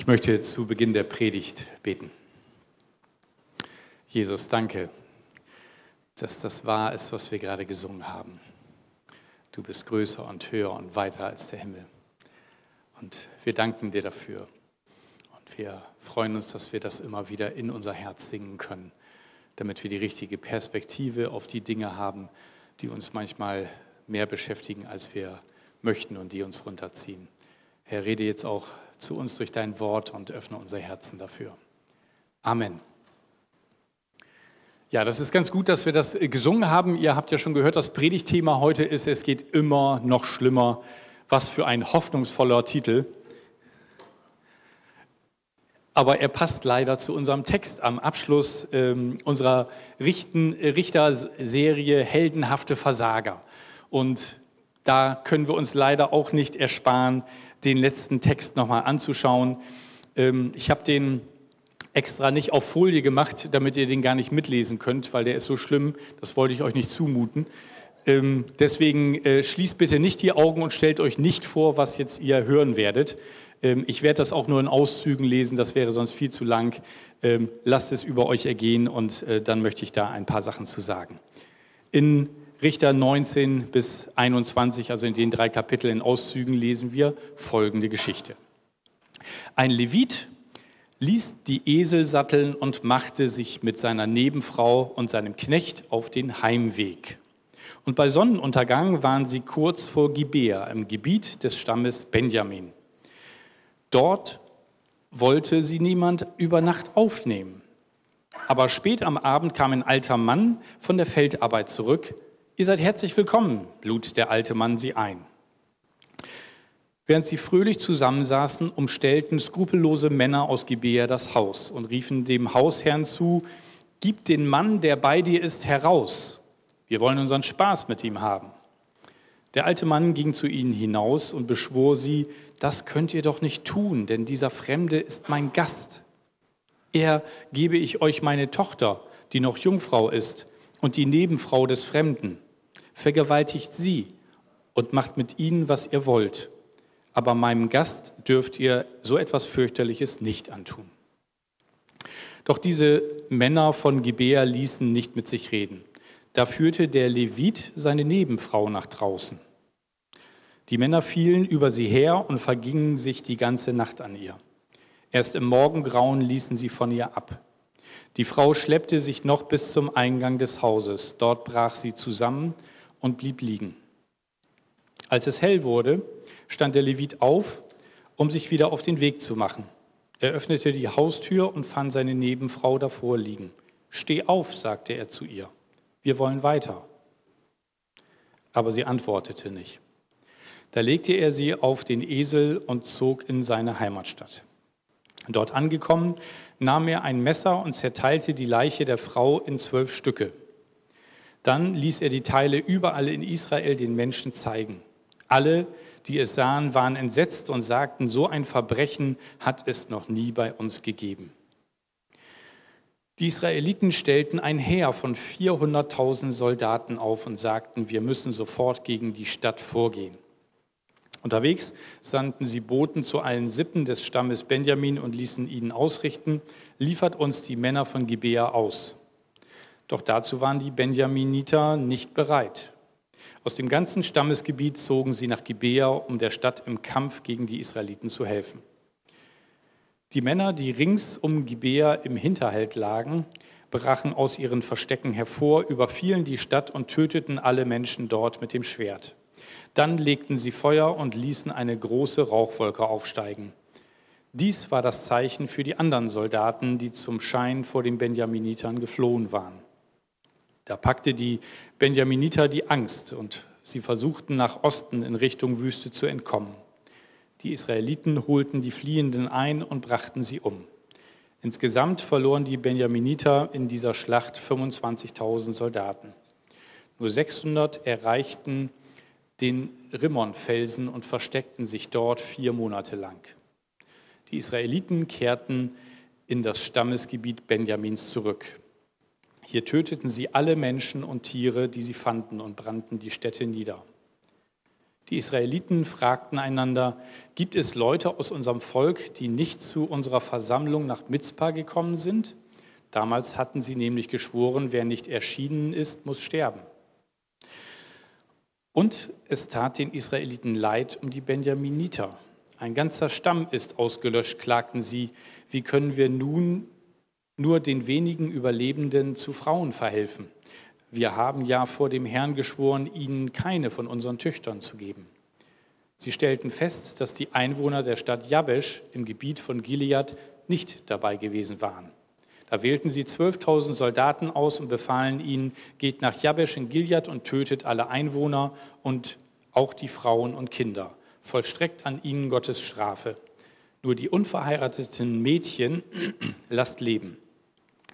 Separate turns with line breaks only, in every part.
Ich möchte zu Beginn der Predigt beten. Jesus, danke, dass das wahr ist, was wir gerade gesungen haben. Du bist größer und höher und weiter als der Himmel. Und wir danken dir dafür. Und wir freuen uns, dass wir das immer wieder in unser Herz singen können, damit wir die richtige Perspektive auf die Dinge haben, die uns manchmal mehr beschäftigen, als wir möchten und die uns runterziehen. Herr, rede jetzt auch zu uns durch dein Wort und öffne unser Herzen dafür. Amen. Ja, das ist ganz gut, dass wir das gesungen haben. Ihr habt ja schon gehört, das Predigtthema heute ist, es geht immer noch schlimmer. Was für ein hoffnungsvoller Titel. Aber er passt leider zu unserem Text am Abschluss ähm, unserer Richten, Richterserie Heldenhafte Versager. Und da können wir uns leider auch nicht ersparen, den letzten Text nochmal anzuschauen. Ähm, ich habe den extra nicht auf Folie gemacht, damit ihr den gar nicht mitlesen könnt, weil der ist so schlimm, das wollte ich euch nicht zumuten. Ähm, deswegen äh, schließt bitte nicht die Augen und stellt euch nicht vor, was jetzt ihr hören werdet. Ähm, ich werde das auch nur in Auszügen lesen, das wäre sonst viel zu lang. lasst es über euch ergehen und äh, dann möchte ich da ein paar Sachen zu sagen. In Richter 19 bis 21, also in den drei Kapiteln in Auszügen, lesen wir folgende Geschichte. Ein Levit ließ die Esel satteln und machte sich mit seiner Nebenfrau und seinem Knecht auf den Heimweg. Und bei Sonnenuntergang waren sie kurz vor Gibea im Gebiet des Stammes Benjamin. Dort wollte sie niemand über Nacht aufnehmen. Aber spät am Abend kam ein alter Mann von der Feldarbeit zurück, Ihr seid herzlich willkommen, lud der alte Mann sie ein. Während sie fröhlich zusammensaßen, umstellten skrupellose Männer aus Gibea das Haus und riefen dem Hausherrn zu, Gib den Mann, der bei dir ist, heraus. Wir wollen unseren Spaß mit ihm haben. Der alte Mann ging zu ihnen hinaus und beschwor sie, das könnt ihr doch nicht tun, denn dieser Fremde ist mein Gast. Er gebe ich euch meine Tochter, die noch Jungfrau ist, und die Nebenfrau des Fremden vergewaltigt sie und macht mit ihnen, was ihr wollt. Aber meinem Gast dürft ihr so etwas fürchterliches nicht antun. Doch diese Männer von Gibea ließen nicht mit sich reden. Da führte der Levit seine Nebenfrau nach draußen. Die Männer fielen über sie her und vergingen sich die ganze Nacht an ihr. Erst im Morgengrauen ließen sie von ihr ab. Die Frau schleppte sich noch bis zum Eingang des Hauses. Dort brach sie zusammen und blieb liegen. Als es hell wurde, stand der Levit auf, um sich wieder auf den Weg zu machen. Er öffnete die Haustür und fand seine Nebenfrau davor liegen. Steh auf, sagte er zu ihr. Wir wollen weiter. Aber sie antwortete nicht. Da legte er sie auf den Esel und zog in seine Heimatstadt. Dort angekommen, nahm er ein Messer und zerteilte die Leiche der Frau in zwölf Stücke. Dann ließ er die Teile überall in Israel den Menschen zeigen. Alle, die es sahen, waren entsetzt und sagten, so ein Verbrechen hat es noch nie bei uns gegeben. Die Israeliten stellten ein Heer von 400.000 Soldaten auf und sagten, wir müssen sofort gegen die Stadt vorgehen. Unterwegs sandten sie Boten zu allen Sippen des Stammes Benjamin und ließen ihnen ausrichten, liefert uns die Männer von Gibea aus. Doch dazu waren die Benjaminiter nicht bereit. Aus dem ganzen Stammesgebiet zogen sie nach Gibea, um der Stadt im Kampf gegen die Israeliten zu helfen. Die Männer, die rings um Gibea im Hinterhalt lagen, brachen aus ihren Verstecken hervor, überfielen die Stadt und töteten alle Menschen dort mit dem Schwert. Dann legten sie Feuer und ließen eine große Rauchwolke aufsteigen. Dies war das Zeichen für die anderen Soldaten, die zum Schein vor den Benjaminitern geflohen waren. Da packte die Benjaminiter die Angst und sie versuchten nach Osten in Richtung Wüste zu entkommen. Die Israeliten holten die Fliehenden ein und brachten sie um. Insgesamt verloren die Benjaminiter in dieser Schlacht 25.000 Soldaten. Nur 600 erreichten den Rimmonfelsen und versteckten sich dort vier Monate lang. Die Israeliten kehrten in das Stammesgebiet Benjamins zurück. Hier töteten sie alle Menschen und Tiere, die sie fanden, und brannten die Städte nieder. Die Israeliten fragten einander, gibt es Leute aus unserem Volk, die nicht zu unserer Versammlung nach Mizpah gekommen sind? Damals hatten sie nämlich geschworen, wer nicht erschienen ist, muss sterben. Und es tat den Israeliten leid um die Benjaminiter. Ein ganzer Stamm ist ausgelöscht, klagten sie. Wie können wir nun nur den wenigen Überlebenden zu Frauen verhelfen? Wir haben ja vor dem Herrn geschworen, ihnen keine von unseren Töchtern zu geben. Sie stellten fest, dass die Einwohner der Stadt Jabesh im Gebiet von Gilead nicht dabei gewesen waren. Da wählten sie 12.000 Soldaten aus und befahlen ihnen, geht nach Jabesh in Gilead und tötet alle Einwohner und auch die Frauen und Kinder, vollstreckt an ihnen Gottes Strafe. Nur die unverheirateten Mädchen lasst leben.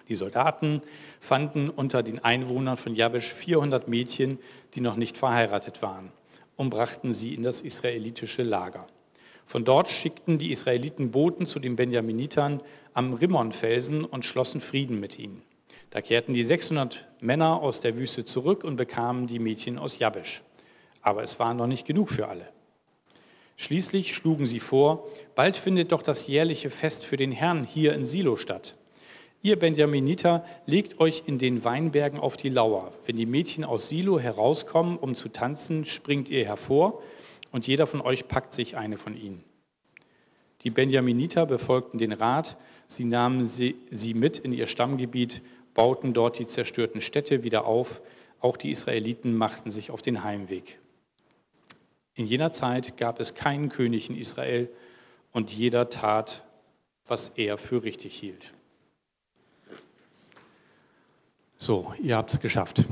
Die Soldaten fanden unter den Einwohnern von Jabesh 400 Mädchen, die noch nicht verheiratet waren, und brachten sie in das israelitische Lager. Von dort schickten die Israeliten Boten zu den Benjaminitern am Rimmonfelsen und schlossen Frieden mit ihnen. Da kehrten die 600 Männer aus der Wüste zurück und bekamen die Mädchen aus Jabesh. Aber es war noch nicht genug für alle. Schließlich schlugen sie vor, bald findet doch das jährliche Fest für den Herrn hier in Silo statt. Ihr Benjaminiter legt euch in den Weinbergen auf die Lauer. Wenn die Mädchen aus Silo herauskommen, um zu tanzen, springt ihr hervor und jeder von euch packt sich eine von ihnen. Die Benjaminiter befolgten den Rat, sie nahmen sie, mit in ihr Stammgebiet, bauten dort die zerstörten Städte wieder auf, auch die Israeliten machten sich auf den Heimweg. In jener Zeit gab es keinen König in Israel und jeder tat, was er für richtig hielt. So, ihr habt es geschafft.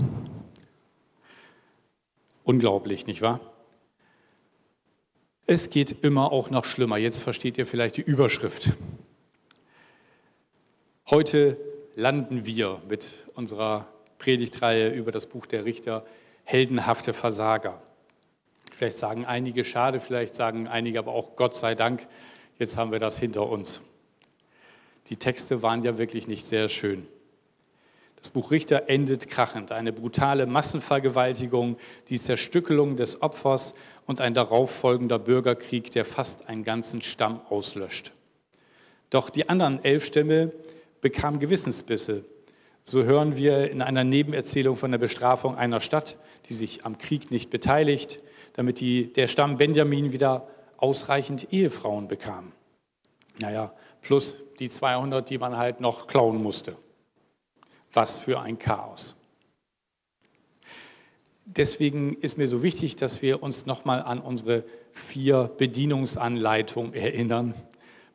Unglaublich, nicht wahr? Es geht immer auch noch schlimmer. Jetzt versteht ihr vielleicht die Überschrift. Heute landen wir mit unserer Predigtreihe über das Buch der Richter heldenhafte Versager. Vielleicht sagen einige schade, vielleicht sagen einige aber auch Gott sei Dank, jetzt haben wir das hinter uns. Die Texte waren ja wirklich nicht sehr schön. Das Buch Richter endet krachend. Eine brutale Massenvergewaltigung, die Zerstückelung des Opfers und ein darauffolgender Bürgerkrieg, der fast einen ganzen Stamm auslöscht. Doch die anderen elf Stämme bekamen Gewissensbisse. So hören wir in einer Nebenerzählung von der Bestrafung einer Stadt, die sich am Krieg nicht beteiligt, damit die, der Stamm Benjamin wieder ausreichend Ehefrauen bekam. Naja, plus die 200, die man halt noch klauen musste. Was für ein Chaos. Deswegen ist mir so wichtig, dass wir uns nochmal an unsere vier Bedienungsanleitungen erinnern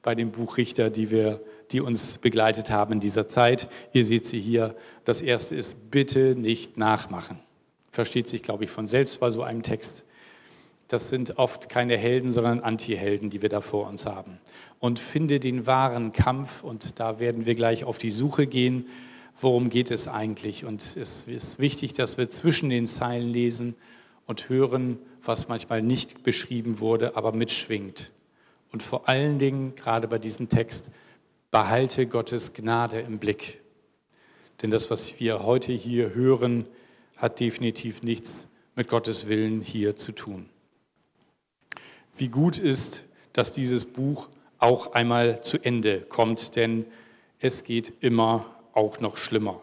bei dem Buch Richter, die, wir, die uns begleitet haben in dieser Zeit. Ihr seht sie hier. Das erste ist, bitte nicht nachmachen. Versteht sich, glaube ich, von selbst bei so einem Text. Das sind oft keine Helden, sondern Antihelden, die wir da vor uns haben. Und finde den wahren Kampf, und da werden wir gleich auf die Suche gehen, worum geht es eigentlich. Und es ist wichtig, dass wir zwischen den Zeilen lesen und hören, was manchmal nicht beschrieben wurde, aber mitschwingt. Und vor allen Dingen, gerade bei diesem Text, behalte Gottes Gnade im Blick. Denn das, was wir heute hier hören, hat definitiv nichts mit Gottes Willen hier zu tun. Wie gut ist, dass dieses Buch auch einmal zu Ende kommt, denn es geht immer auch noch schlimmer.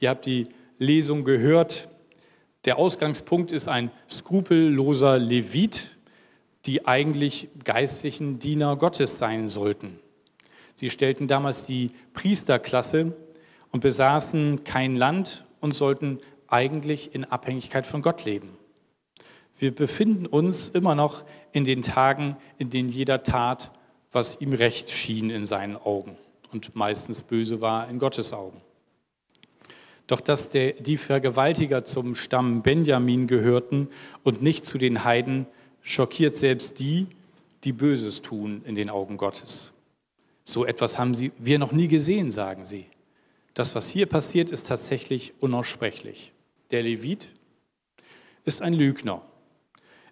Ihr habt die Lesung gehört. Der Ausgangspunkt ist ein skrupelloser Levit, die eigentlich geistlichen Diener Gottes sein sollten. Sie stellten damals die Priesterklasse und besaßen kein Land und sollten eigentlich in Abhängigkeit von Gott leben. Wir befinden uns immer noch in den Tagen, in denen jeder tat, was ihm recht schien in seinen Augen und meistens böse war in Gottes Augen. Doch dass der, die Vergewaltiger zum Stamm Benjamin gehörten und nicht zu den Heiden, schockiert selbst die, die Böses tun in den Augen Gottes. So etwas haben sie, wir noch nie gesehen, sagen sie. Das, was hier passiert, ist tatsächlich unaussprechlich. Der Levit ist ein Lügner.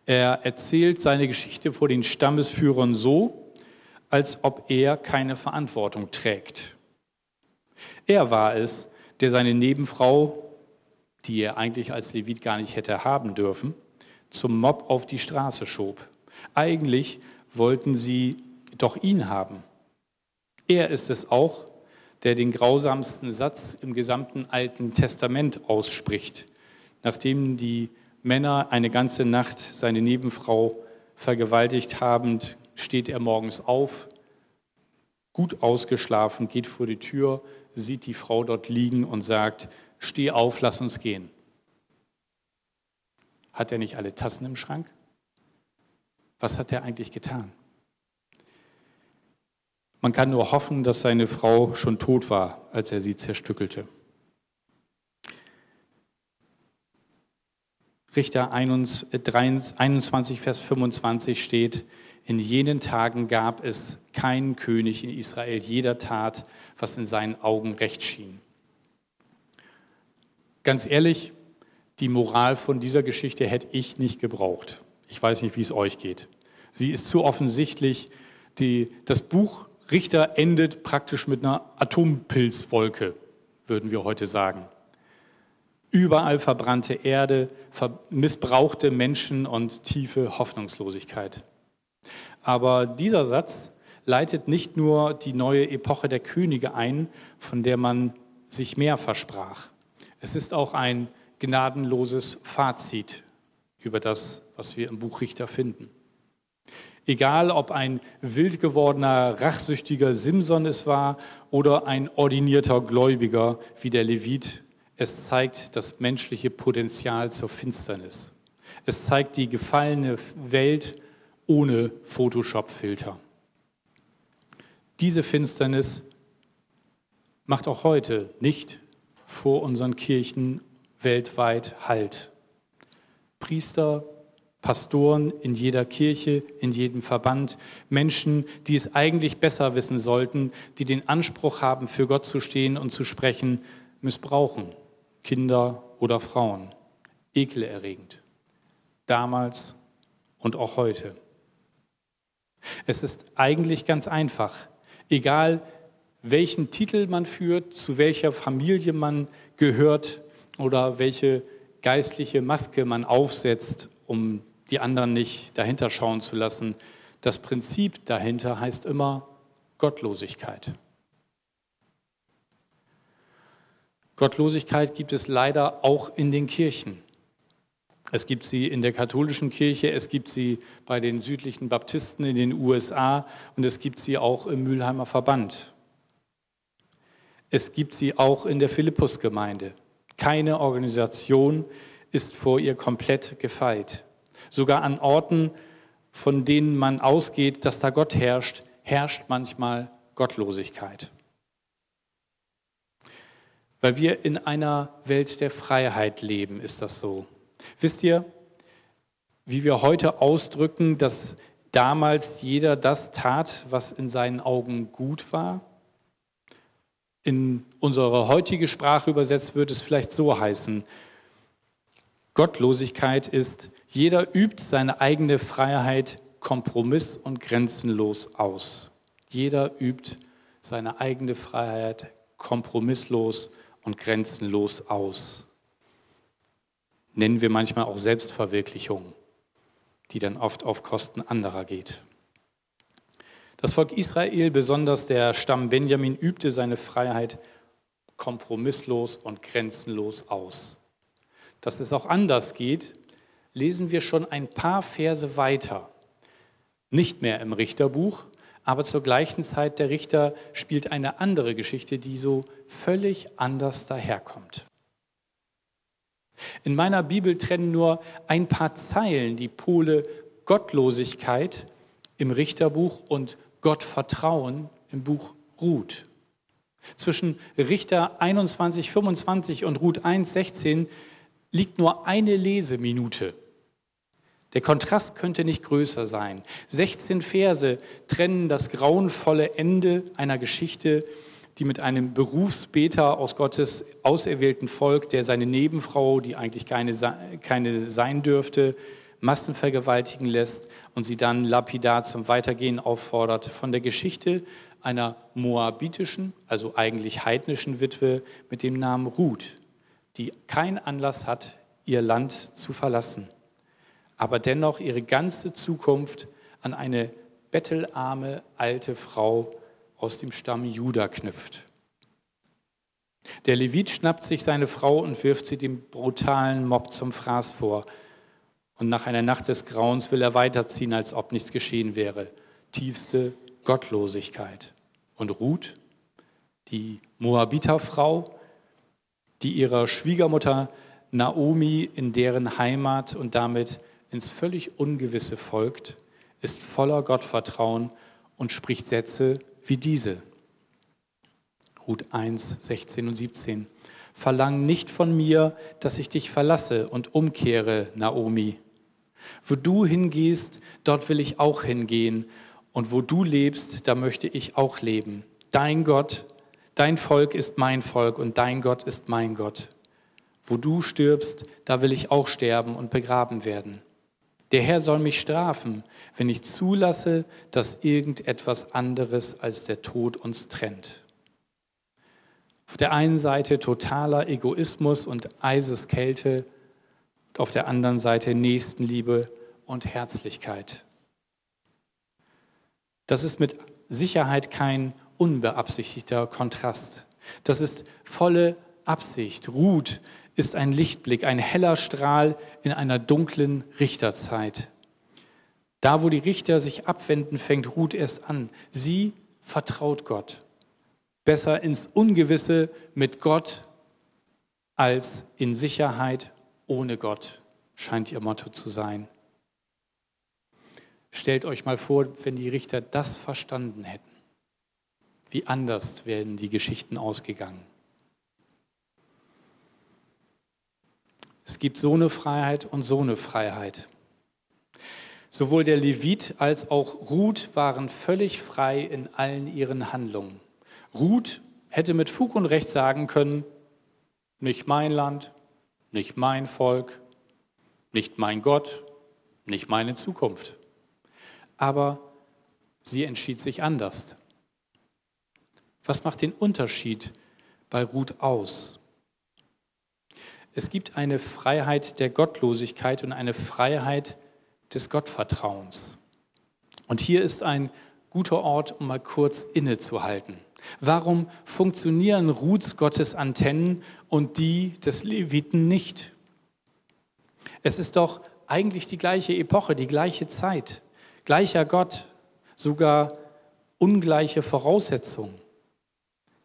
Er erzählt seine Geschichte vor den Stammesführern so, als ob er keine Verantwortung trägt. Er war es, der seine Nebenfrau, die er eigentlich als Levit gar nicht hätte haben dürfen, zum Mob auf die Straße schob. Eigentlich wollten sie doch ihn haben. Er ist es auch, der den grausamsten Satz im gesamten Alten Testament ausspricht, nachdem die Männer eine ganze Nacht seine Nebenfrau vergewaltigt haben, steht er morgens auf, gut ausgeschlafen, geht vor die Tür, sieht die Frau dort liegen und sagt, steh auf, lass uns gehen. Hat er nicht alle Tassen im Schrank? Was hat er eigentlich getan? Man kann nur hoffen, dass seine Frau schon tot war, als er sie zerstückelte. Richter 21, Vers 25 steht, in jenen Tagen gab es keinen König in Israel, jeder tat, was in seinen Augen recht schien. Ganz ehrlich, die Moral von dieser Geschichte hätte ich nicht gebraucht. Ich weiß nicht, wie es euch geht. Sie ist zu offensichtlich. Die, das Buch Richter endet praktisch mit einer Atompilzwolke, würden wir heute sagen. Überall verbrannte Erde, missbrauchte Menschen und tiefe Hoffnungslosigkeit. Aber dieser Satz leitet nicht nur die neue Epoche der Könige ein, von der man sich mehr versprach. Es ist auch ein gnadenloses Fazit über das, was wir im Buch Richter finden. Egal, ob ein wild gewordener, rachsüchtiger Simson es war oder ein ordinierter Gläubiger wie der Levit es zeigt das menschliche Potenzial zur Finsternis. Es zeigt die gefallene Welt ohne Photoshop-Filter. Diese Finsternis macht auch heute nicht vor unseren Kirchen weltweit Halt. Priester, Pastoren in jeder Kirche, in jedem Verband, Menschen, die es eigentlich besser wissen sollten, die den Anspruch haben, für Gott zu stehen und zu sprechen, missbrauchen Kinder oder Frauen. Ekelerregend. Damals und auch heute. Es ist eigentlich ganz einfach. Egal, welchen Titel man führt, zu welcher Familie man gehört oder welche geistliche Maske man aufsetzt, um die anderen nicht dahinter schauen zu lassen. Das Prinzip dahinter heißt immer Gottlosigkeit. Gottlosigkeit gibt es leider auch in den Kirchen. Es gibt sie in der katholischen Kirche, es gibt sie bei den südlichen Baptisten in den USA und es gibt sie auch im Mülheimer Verband. Es gibt sie auch in der Philippusgemeinde. Keine Organisation ist vor ihr komplett gefeit. Sogar an Orten, von denen man ausgeht, dass da Gott herrscht, herrscht manchmal Gottlosigkeit weil wir in einer Welt der Freiheit leben, ist das so. Wisst ihr, wie wir heute ausdrücken, dass damals jeder das tat, was in seinen Augen gut war? In unsere heutige Sprache übersetzt wird es vielleicht so heißen, Gottlosigkeit ist, jeder übt seine eigene Freiheit kompromiss- und grenzenlos aus. Jeder übt seine eigene Freiheit kompromisslos und grenzenlos aus. Nennen wir manchmal auch Selbstverwirklichung, die dann oft auf Kosten anderer geht. Das Volk Israel, besonders der Stamm Benjamin, übte seine Freiheit kompromisslos und grenzenlos aus. Dass es auch anders geht, lesen wir schon ein paar Verse weiter. Nicht mehr im Richterbuch, aber zur gleichen Zeit der Richter spielt eine andere Geschichte, die so völlig anders daherkommt. In meiner Bibel trennen nur ein paar Zeilen die Pole Gottlosigkeit im Richterbuch und Gottvertrauen im Buch Ruth. Zwischen Richter 21, 25 und Ruth 1, 16 liegt nur eine Leseminute. Der Kontrast könnte nicht größer sein. 16 Verse trennen das grauenvolle Ende einer Geschichte, die mit einem Berufsbeter aus Gottes auserwählten Volk, der seine Nebenfrau, die eigentlich keine, keine sein dürfte, massenvergewaltigen lässt und sie dann lapidar zum Weitergehen auffordert, von der Geschichte einer moabitischen, also eigentlich heidnischen Witwe mit dem Namen Ruth, die keinen Anlass hat, ihr Land zu verlassen aber dennoch ihre ganze Zukunft an eine bettelarme alte Frau aus dem Stamm Juda knüpft. Der Levit schnappt sich seine Frau und wirft sie dem brutalen Mob zum Fraß vor. Und nach einer Nacht des Grauens will er weiterziehen, als ob nichts geschehen wäre. Tiefste Gottlosigkeit. Und Ruth, die Moabiterfrau, die ihrer Schwiegermutter Naomi in deren Heimat und damit ins völlig Ungewisse folgt, ist voller Gottvertrauen und spricht Sätze wie diese. Ruth 1, 16 und 17. Verlang nicht von mir, dass ich dich verlasse und umkehre, Naomi. Wo du hingehst, dort will ich auch hingehen. Und wo du lebst, da möchte ich auch leben. Dein Gott, dein Volk ist mein Volk und dein Gott ist mein Gott. Wo du stirbst, da will ich auch sterben und begraben werden. Der Herr soll mich strafen, wenn ich zulasse, dass irgendetwas anderes als der Tod uns trennt. Auf der einen Seite totaler Egoismus und Eiseskälte auf der anderen Seite Nächstenliebe und Herzlichkeit. Das ist mit Sicherheit kein unbeabsichtigter Kontrast. Das ist volle Absicht. Ruth ist ein Lichtblick, ein heller Strahl in einer dunklen Richterzeit. Da, wo die Richter sich abwenden, fängt Ruth erst an. Sie vertraut Gott. Besser ins Ungewisse mit Gott als in Sicherheit ohne Gott, scheint ihr Motto zu sein. Stellt euch mal vor, wenn die Richter das verstanden hätten. Wie anders wären die Geschichten ausgegangen. Gibt so eine Freiheit und so eine Freiheit. Sowohl der Levit als auch Ruth waren völlig frei in allen ihren Handlungen. Ruth hätte mit Fug und Recht sagen können, nicht mein Land, nicht mein Volk, nicht mein Gott, nicht meine Zukunft. Aber sie entschied sich anders. Was macht den Unterschied bei Ruth aus? Es gibt eine Freiheit der Gottlosigkeit und eine Freiheit des Gottvertrauens. Und hier ist ein guter Ort, um mal kurz innezuhalten. Warum funktionieren Ruths Gottes Antennen und die des Leviten nicht? Es ist doch eigentlich die gleiche Epoche, die gleiche Zeit, gleicher Gott, sogar ungleiche Voraussetzungen.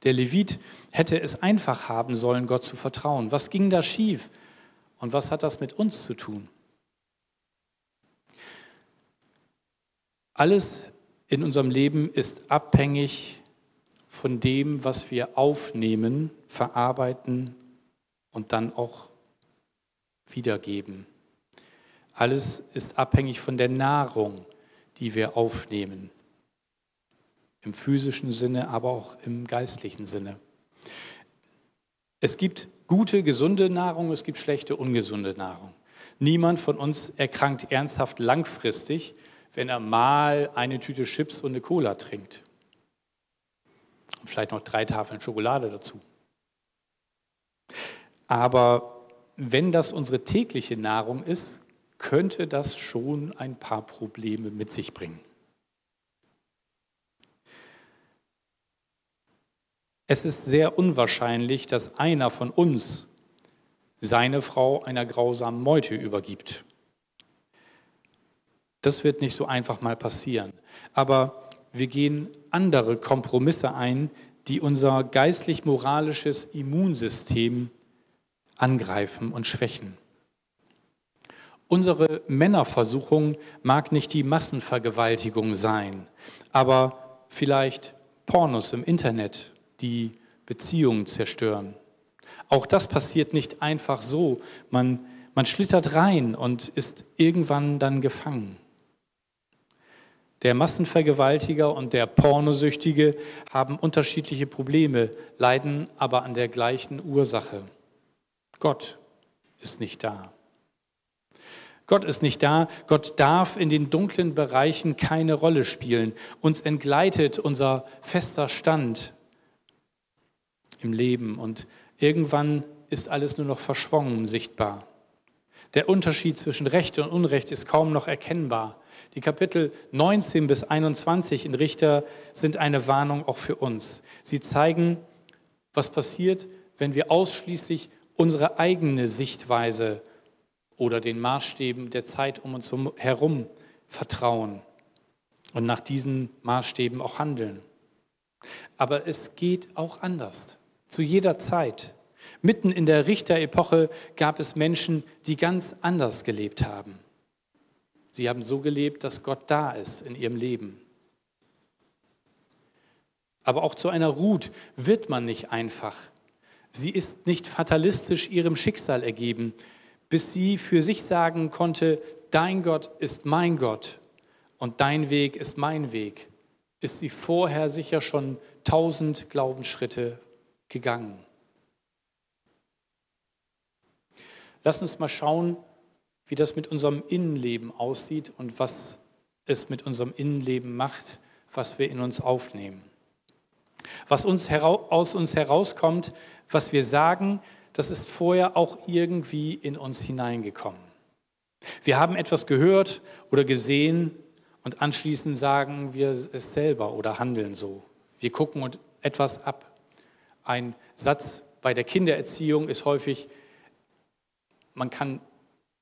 Der Levit hätte es einfach haben sollen, Gott zu vertrauen. Was ging da schief? Und was hat das mit uns zu tun? Alles in unserem Leben ist abhängig von dem, was wir aufnehmen, verarbeiten und dann auch wiedergeben. Alles ist abhängig von der Nahrung, die wir aufnehmen. Im physischen Sinne, aber auch im geistlichen Sinne. Es gibt gute, gesunde Nahrung, es gibt schlechte, ungesunde Nahrung. Niemand von uns erkrankt ernsthaft langfristig, wenn er mal eine Tüte Chips und eine Cola trinkt. Und vielleicht noch drei Tafeln Schokolade dazu. Aber wenn das unsere tägliche Nahrung ist, könnte das schon ein paar Probleme mit sich bringen. Es ist sehr unwahrscheinlich, dass einer von uns seine Frau einer grausamen Meute übergibt. Das wird nicht so einfach mal passieren. Aber wir gehen andere Kompromisse ein, die unser geistlich-moralisches Immunsystem angreifen und schwächen. Unsere Männerversuchung mag nicht die Massenvergewaltigung sein, aber vielleicht Pornos im Internet die Beziehungen zerstören. Auch das passiert nicht einfach so. Man, man schlittert rein und ist irgendwann dann gefangen. Der Massenvergewaltiger und der Pornosüchtige haben unterschiedliche Probleme, leiden aber an der gleichen Ursache. Gott ist nicht da. Gott ist nicht da. Gott darf in den dunklen Bereichen keine Rolle spielen. Uns entgleitet unser fester Stand im Leben und irgendwann ist alles nur noch verschwommen sichtbar. Der Unterschied zwischen Recht und Unrecht ist kaum noch erkennbar. Die Kapitel 19 bis 21 in Richter sind eine Warnung auch für uns. Sie zeigen, was passiert, wenn wir ausschließlich unsere eigene Sichtweise oder den Maßstäben der Zeit um uns herum vertrauen und nach diesen Maßstäben auch handeln. Aber es geht auch anders, zu jeder Zeit. Mitten in der Richterepoche gab es Menschen, die ganz anders gelebt haben. Sie haben so gelebt, dass Gott da ist in ihrem Leben. Aber auch zu einer Ruth wird man nicht einfach. Sie ist nicht fatalistisch ihrem Schicksal ergeben, bis sie für sich sagen konnte, dein Gott ist mein Gott und dein Weg ist mein Weg, ist sie vorher sicher schon tausend Glaubensschritte gegangen. Lass uns mal schauen, wie das mit unserem Innenleben aussieht und was es mit unserem Innenleben macht, was wir in uns aufnehmen. Was uns aus uns herauskommt, was wir sagen, das ist vorher auch irgendwie in uns hineingekommen. Wir haben etwas gehört oder gesehen und anschließend sagen wir es selber oder handeln so. Wir gucken etwas ab. Ein Satz bei der Kindererziehung ist häufig, man kann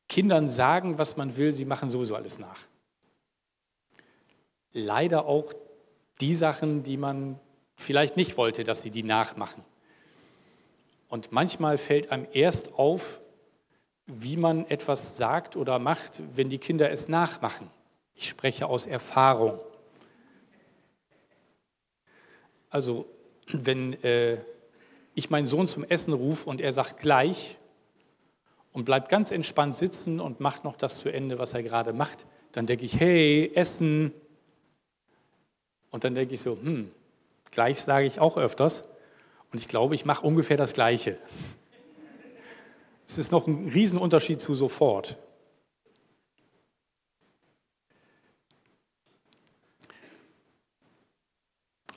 Kindern sagen, was man will, sie machen sowieso alles nach. Leider auch die Sachen, die man vielleicht nicht wollte, dass sie die nachmachen. Und manchmal fällt einem erst auf, wie man etwas sagt oder macht, wenn die Kinder es nachmachen. Ich spreche aus Erfahrung. Also, wenn äh, ich meinen Sohn zum Essen rufe und er sagt gleich und bleibt ganz entspannt sitzen und macht noch das zu Ende, was er gerade macht, dann denke ich, hey, Essen. Und dann denke ich so, hm, gleich sage ich auch öfters. Und ich glaube, ich mache ungefähr das Gleiche. Es ist noch ein Riesenunterschied zu sofort.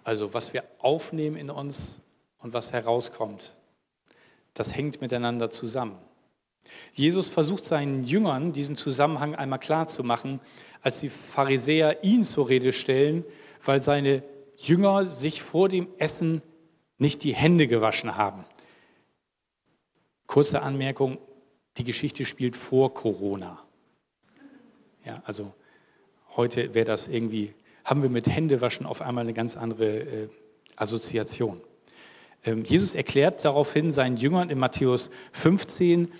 Also was wir aufnehmen in uns und was herauskommt, das hängt miteinander zusammen. Jesus versucht seinen Jüngern diesen Zusammenhang einmal klar zu machen, als die Pharisäer ihn zur Rede stellen, weil seine Jünger sich vor dem Essen nicht die Hände gewaschen haben. Kurze Anmerkung, die Geschichte spielt vor Corona. Ja, also heute wäre das irgendwie haben wir mit Händewaschen auf einmal eine ganz andere äh, Assoziation. Ähm, Jesus erklärt daraufhin seinen Jüngern in Matthäus 15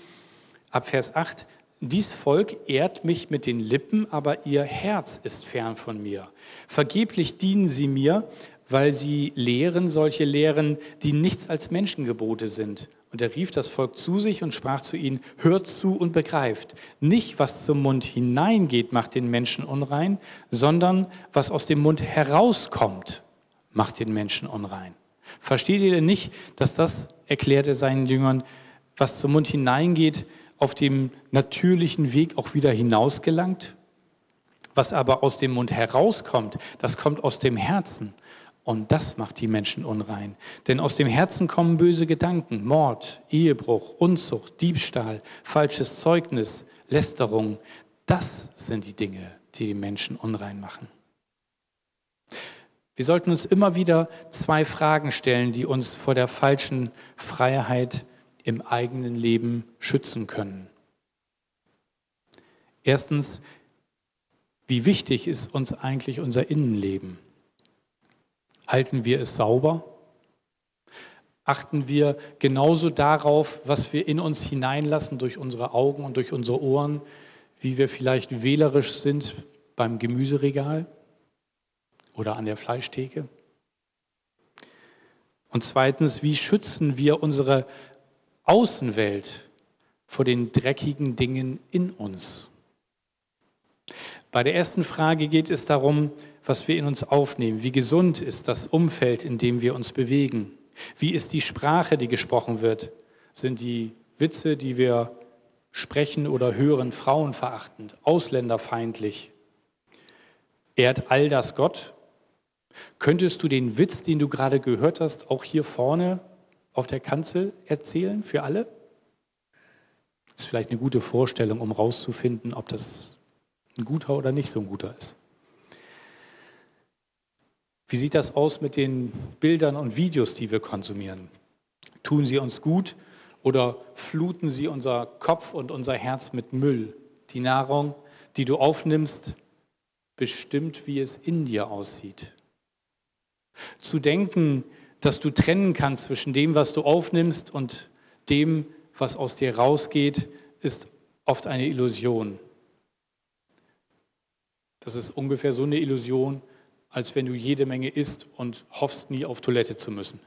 ab Vers 8, dies Volk ehrt mich mit den Lippen, aber ihr Herz ist fern von mir. Vergeblich dienen sie mir, weil sie lehren solche Lehren, die nichts als Menschengebote sind. Und er rief das Volk zu sich und sprach zu ihnen, hört zu und begreift, nicht was zum Mund hineingeht, macht den Menschen unrein, sondern was aus dem Mund herauskommt, macht den Menschen unrein. Versteht ihr denn nicht, dass das, erklärt er seinen Jüngern, was zum Mund hineingeht, auf dem natürlichen Weg auch wieder hinausgelangt? Was aber aus dem Mund herauskommt, das kommt aus dem Herzen. Und das macht die Menschen unrein. Denn aus dem Herzen kommen böse Gedanken, Mord, Ehebruch, Unzucht, Diebstahl, falsches Zeugnis, Lästerung. Das sind die Dinge, die die Menschen unrein machen. Wir sollten uns immer wieder zwei Fragen stellen, die uns vor der falschen Freiheit im eigenen Leben schützen können. Erstens, wie wichtig ist uns eigentlich unser Innenleben? Halten wir es sauber? Achten wir genauso darauf, was wir in uns hineinlassen durch unsere Augen und durch unsere Ohren, wie wir vielleicht wählerisch sind beim Gemüseregal oder an der Fleischtheke? Und zweitens, wie schützen wir unsere Außenwelt vor den dreckigen Dingen in uns? Bei der ersten Frage geht es darum, was wir in uns aufnehmen. Wie gesund ist das Umfeld, in dem wir uns bewegen? Wie ist die Sprache, die gesprochen wird? Sind die Witze, die wir sprechen oder hören, frauenverachtend, ausländerfeindlich? Ehrt all das Gott? Könntest du den Witz, den du gerade gehört hast, auch hier vorne auf der Kanzel erzählen für alle? Ist vielleicht eine gute Vorstellung, um rauszufinden, ob das ein guter oder nicht so ein guter ist. Wie sieht das aus mit den Bildern und Videos, die wir konsumieren? Tun sie uns gut oder fluten sie unser Kopf und unser Herz mit Müll? Die Nahrung, die du aufnimmst, bestimmt, wie es in dir aussieht. Zu denken, dass du trennen kannst zwischen dem, was du aufnimmst und dem, was aus dir rausgeht, ist oft eine Illusion. Das ist ungefähr so eine Illusion, als wenn du jede Menge isst und hoffst, nie auf Toilette zu müssen.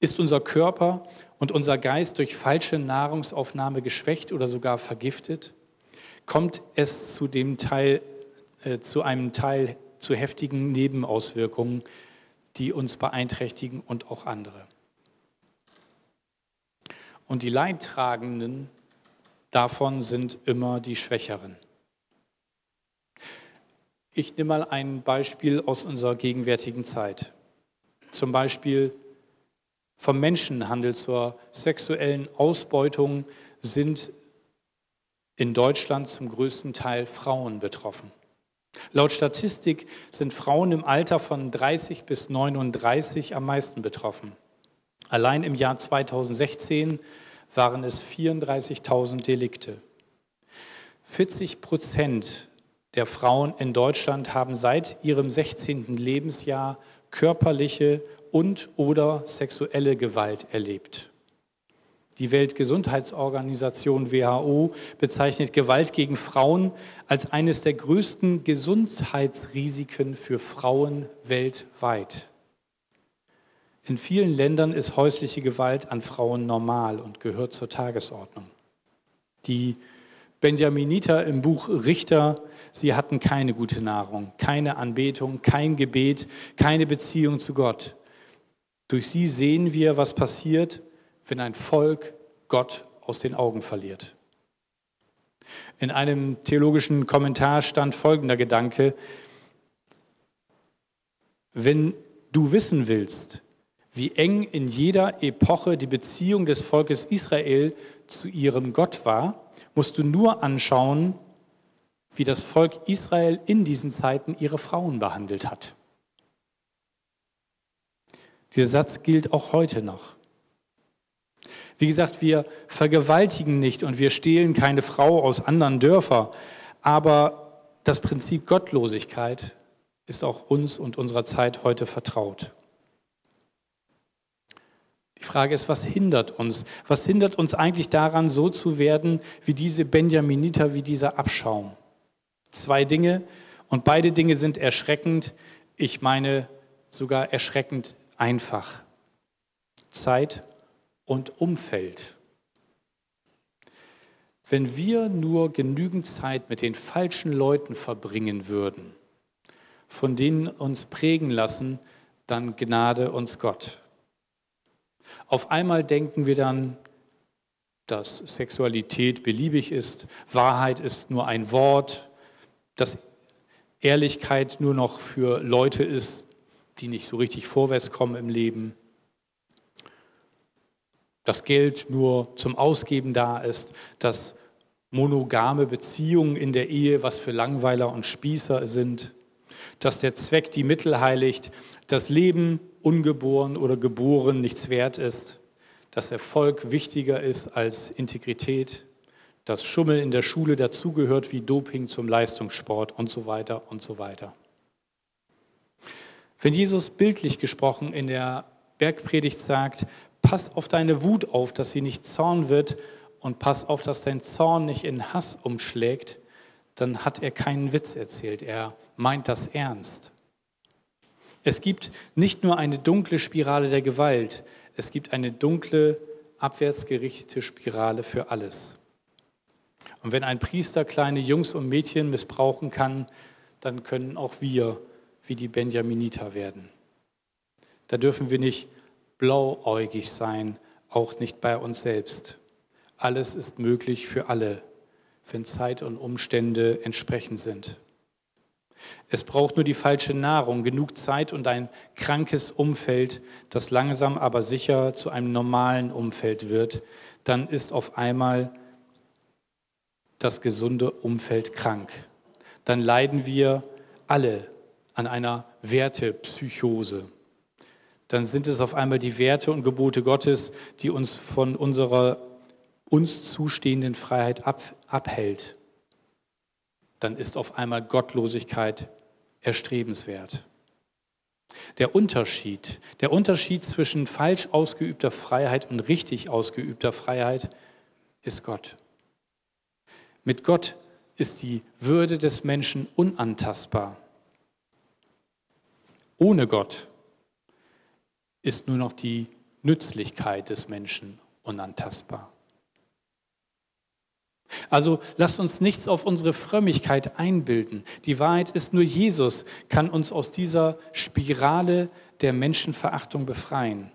Ist unser Körper und unser Geist durch falsche Nahrungsaufnahme geschwächt oder sogar vergiftet? Kommt es zu, dem Teil, äh, zu einem Teil zu heftigen Nebenauswirkungen, die uns beeinträchtigen und auch andere? Und die Leidtragenden davon sind immer die Schwächeren. Ich nehme mal ein Beispiel aus unserer gegenwärtigen Zeit. Zum Beispiel vom Menschenhandel zur sexuellen Ausbeutung sind in Deutschland zum größten Teil Frauen betroffen. Laut Statistik sind Frauen im Alter von 30 bis 39 am meisten betroffen. Allein im Jahr 2016 waren es 34.000 Delikte. 40 Prozent der Frauen in Deutschland haben seit ihrem 16. Lebensjahr körperliche und oder sexuelle Gewalt erlebt. Die Weltgesundheitsorganisation WHO bezeichnet Gewalt gegen Frauen als eines der größten Gesundheitsrisiken für Frauen weltweit. In vielen Ländern ist häusliche Gewalt an Frauen normal und gehört zur Tagesordnung. Die Benjaminiter im Buch Richter, sie hatten keine gute Nahrung, keine Anbetung, kein Gebet, keine Beziehung zu Gott. Durch sie sehen wir, was passiert, wenn ein Volk Gott aus den Augen verliert. In einem theologischen Kommentar stand folgender Gedanke, wenn du wissen willst, wie eng in jeder Epoche die Beziehung des Volkes Israel zu ihrem Gott war, musst du nur anschauen, wie das Volk Israel in diesen Zeiten ihre Frauen behandelt hat. Dieser Satz gilt auch heute noch. Wie gesagt, wir vergewaltigen nicht und wir stehlen keine Frau aus anderen Dörfern, aber das Prinzip Gottlosigkeit ist auch uns und unserer Zeit heute vertraut. Die Frage ist, was hindert uns? Was hindert uns eigentlich daran, so zu werden wie diese Benjaminiter, wie dieser Abschaum? Zwei Dinge und beide Dinge sind erschreckend. Ich meine sogar erschreckend einfach. Zeit und Umfeld. Wenn wir nur genügend Zeit mit den falschen Leuten verbringen würden, von denen uns prägen lassen, dann gnade uns Gott. Auf einmal denken wir dann, dass Sexualität beliebig ist, Wahrheit ist nur ein Wort, dass Ehrlichkeit nur noch für Leute ist, die nicht so richtig vorwärts kommen im Leben, dass Geld nur zum Ausgeben da ist, dass monogame Beziehungen in der Ehe was für Langweiler und Spießer sind, dass der Zweck die Mittel heiligt, das Leben ungeboren oder geboren nichts wert ist, dass Erfolg wichtiger ist als Integrität, dass Schummel in der Schule dazugehört wie Doping zum Leistungssport und so weiter und so weiter. Wenn Jesus bildlich gesprochen in der Bergpredigt sagt, pass auf deine Wut auf, dass sie nicht Zorn wird und pass auf, dass dein Zorn nicht in Hass umschlägt, dann hat er keinen Witz erzählt. Er meint das ernst. Es gibt nicht nur eine dunkle Spirale der Gewalt, es gibt eine dunkle, abwärtsgerichtete Spirale für alles. Und wenn ein Priester kleine Jungs und Mädchen missbrauchen kann, dann können auch wir wie die Benjaminiter werden. Da dürfen wir nicht blauäugig sein, auch nicht bei uns selbst. Alles ist möglich für alle, wenn Zeit und Umstände entsprechend sind. Es braucht nur die falsche Nahrung, genug Zeit und ein krankes Umfeld, das langsam aber sicher zu einem normalen Umfeld wird. Dann ist auf einmal das gesunde Umfeld krank. Dann leiden wir alle an einer Wertepsychose. Dann sind es auf einmal die Werte und Gebote Gottes, die uns von unserer uns zustehenden Freiheit ab, abhält. Dann ist auf einmal Gottlosigkeit erstrebenswert. Der Unterschied, der Unterschied zwischen falsch ausgeübter Freiheit und richtig ausgeübter Freiheit ist Gott. Mit Gott ist die Würde des Menschen unantastbar. Ohne Gott ist nur noch die Nützlichkeit des Menschen unantastbar. Also lasst uns nichts auf unsere Frömmigkeit einbilden. Die Wahrheit ist nur Jesus kann uns aus dieser Spirale der Menschenverachtung befreien.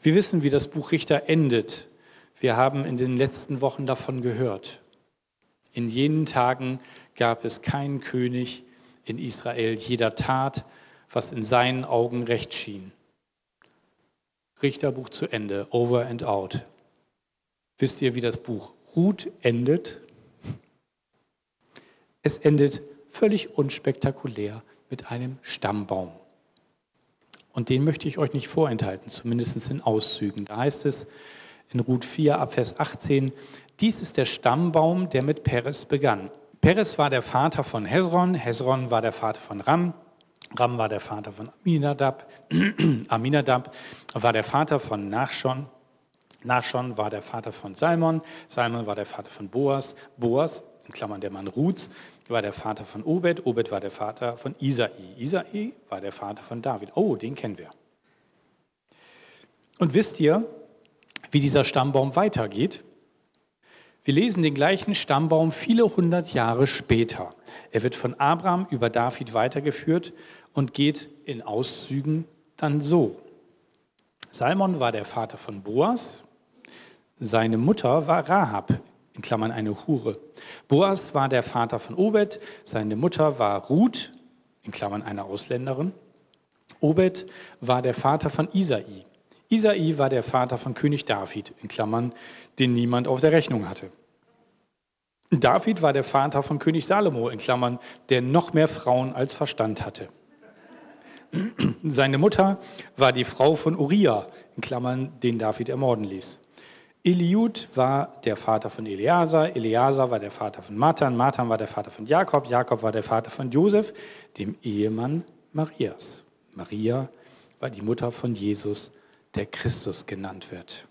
Wir wissen, wie das Buch Richter endet. Wir haben in den letzten Wochen davon gehört. In jenen Tagen gab es keinen König in Israel. Jeder tat, was in seinen Augen recht schien. Richterbuch zu Ende, over and out. Wisst ihr, wie das Buch Ruth endet. Es endet völlig unspektakulär mit einem Stammbaum. Und den möchte ich euch nicht vorenthalten, zumindest in Auszügen. Da heißt es in Ruth 4 ab Vers 18, dies ist der Stammbaum, der mit Peres begann. Peres war der Vater von Hezron, Hezron war der Vater von Ram, Ram war der Vater von Aminadab, Aminadab war der Vater von Nachschon, Nachschon war der Vater von Salmon, Salmon war der Vater von Boas, Boas, in Klammern der Mann Ruths, war der Vater von Obed, Obed war der Vater von Isai, Isai war der Vater von David. Oh, den kennen wir. Und wisst ihr, wie dieser Stammbaum weitergeht? Wir lesen den gleichen Stammbaum viele hundert Jahre später. Er wird von Abraham über David weitergeführt und geht in Auszügen dann so. Salmon war der Vater von Boas, seine Mutter war Rahab, in Klammern eine Hure. Boas war der Vater von Obed, seine Mutter war Ruth, in Klammern eine Ausländerin. Obed war der Vater von Isai. Isai war der Vater von König David, in Klammern, den niemand auf der Rechnung hatte. David war der Vater von König Salomo, in Klammern, der noch mehr Frauen als Verstand hatte. Seine Mutter war die Frau von Uriah, in Klammern, den David ermorden ließ. Eliud war der Vater von Eleazar, Eleazar war der Vater von Matan, Matan war der Vater von Jakob, Jakob war der Vater von Josef, dem Ehemann Marias. Maria war die Mutter von Jesus, der Christus genannt wird.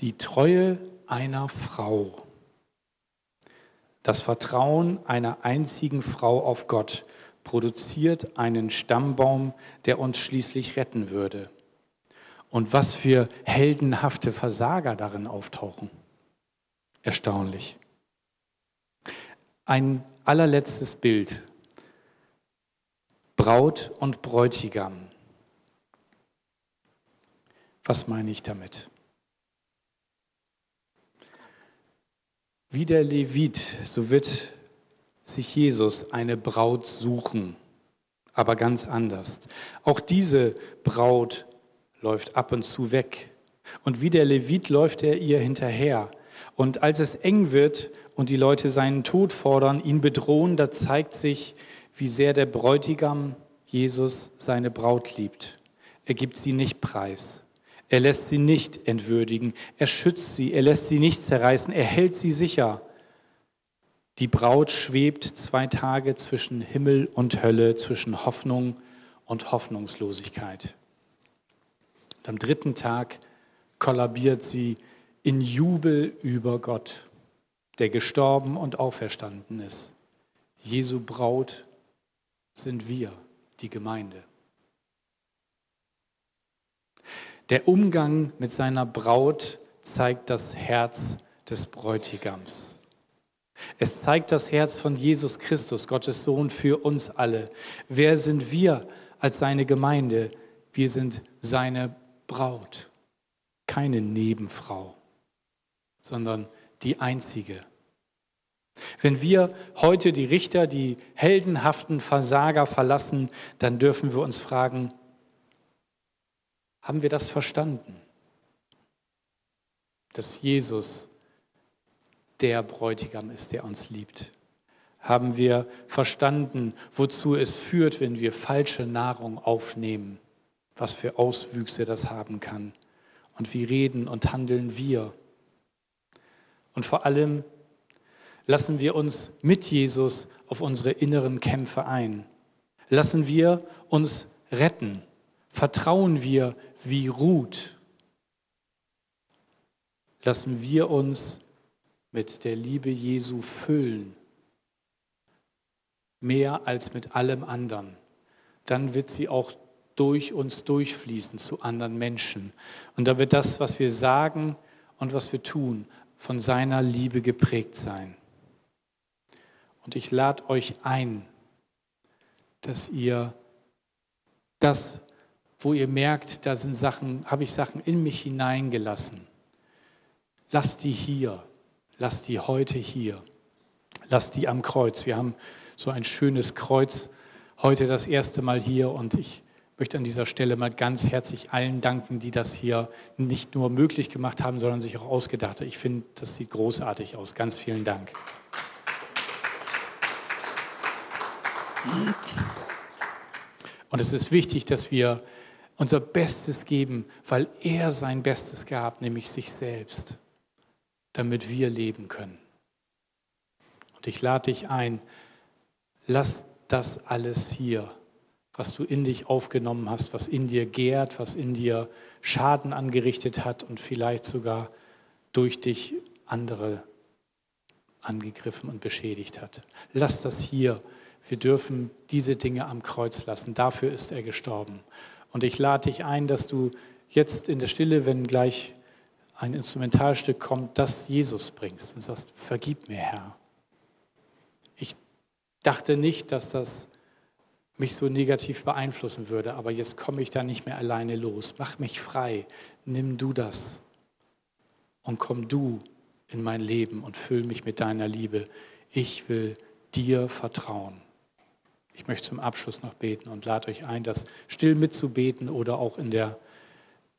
Die Treue einer Frau, das Vertrauen einer einzigen Frau auf Gott produziert einen Stammbaum, der uns schließlich retten würde und was für heldenhafte Versager darin auftauchen. Erstaunlich. Ein allerletztes Bild. Braut und Bräutigam. Was meine ich damit? Wie der Levit, so wird sich Jesus eine Braut suchen, aber ganz anders. Auch diese Braut läuft ab und zu weg. Und wie der Levit läuft er ihr hinterher. Und als es eng wird und die Leute seinen Tod fordern, ihn bedrohen, da zeigt sich, wie sehr der Bräutigam Jesus seine Braut liebt. Er gibt sie nicht preis. Er lässt sie nicht entwürdigen. Er schützt sie. Er lässt sie nicht zerreißen. Er hält sie sicher. Die Braut schwebt zwei Tage zwischen Himmel und Hölle, zwischen Hoffnung und Hoffnungslosigkeit. Und am dritten Tag kollabiert sie in Jubel über Gott, der gestorben und auferstanden ist. Jesu Braut sind wir, die Gemeinde. Der Umgang mit seiner Braut zeigt das Herz des Bräutigams. Es zeigt das Herz von Jesus Christus, Gottes Sohn, für uns alle. Wer sind wir als seine Gemeinde? Wir sind seine Braut, keine Nebenfrau, sondern die einzige, Wenn wir heute die Richter, die heldenhaften Versager verlassen, dann dürfen wir uns fragen, haben wir das verstanden? Dass Jesus der Bräutigam ist, der uns liebt. Haben wir verstanden, wozu es führt, wenn wir falsche Nahrung aufnehmen, was für Auswüchse das haben kann und wie reden und handeln wir? Und vor allem lassen wir uns mit Jesus auf unsere inneren Kämpfe ein. Lassen wir uns retten. Vertrauen wir wie Ruth. Lassen wir uns mit der Liebe Jesu füllen. Mehr als mit allem anderen. Dann wird sie auch durch uns durchfließen zu anderen Menschen. Und da wird das, was wir sagen und was wir tun, von seiner Liebe geprägt sein. Und ich lade euch ein, dass ihr das, wo ihr merkt, da sind Sachen, habe ich Sachen in mich hineingelassen, lasst die hier, lasst die heute hier, lasst die am Kreuz. Wir haben so ein schönes Kreuz heute das erste Mal hier und ich möchte an dieser Stelle mal ganz herzlich allen danken, die das hier nicht nur möglich gemacht haben, sondern sich auch ausgedacht haben. Ich finde, das sieht großartig aus. Ganz vielen Dank. Und es ist wichtig, dass wir unser Bestes geben, weil er sein Bestes gab, nämlich sich selbst, damit wir leben können. Und ich lade dich ein, lass das alles hier was du in dich aufgenommen hast, was in dir gärt, was in dir Schaden angerichtet hat und vielleicht sogar durch dich andere angegriffen und beschädigt hat. Lass das hier. Wir dürfen diese Dinge am Kreuz lassen. Dafür ist er gestorben. Und ich lade dich ein, dass du jetzt in der Stille, wenn gleich ein Instrumentalstück kommt, das Jesus bringst und sagst, vergib mir, Herr. Ich dachte nicht, dass das mich so negativ beeinflussen würde, aber jetzt komme ich da nicht mehr alleine los. Mach mich frei, nimm du das und komm du in mein Leben und füll mich mit deiner Liebe. Ich will dir vertrauen. Ich möchte zum Abschluss noch beten und lade euch ein, das still mitzubeten oder auch in der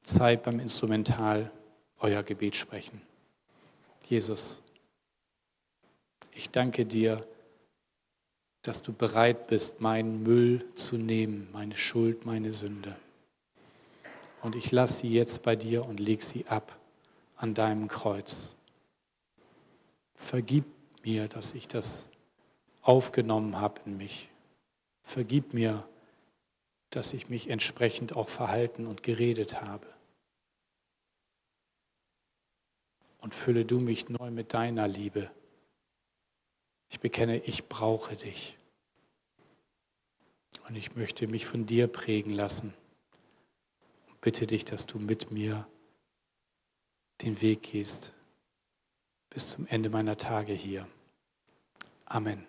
Zeit beim Instrumental euer Gebet sprechen. Jesus, ich danke dir, dass du bereit bist, meinen Müll zu nehmen, meine Schuld, meine Sünde. Und ich lasse sie jetzt bei dir und leg sie ab an deinem Kreuz. Vergib mir, dass ich das aufgenommen habe in mich. Vergib mir, dass ich mich entsprechend auch verhalten und geredet habe. Und fülle du mich neu mit deiner Liebe. Ich bekenne, ich brauche dich. Und ich möchte mich von dir prägen lassen. Und bitte dich, dass du mit mir den Weg gehst bis zum Ende meiner Tage hier. Amen.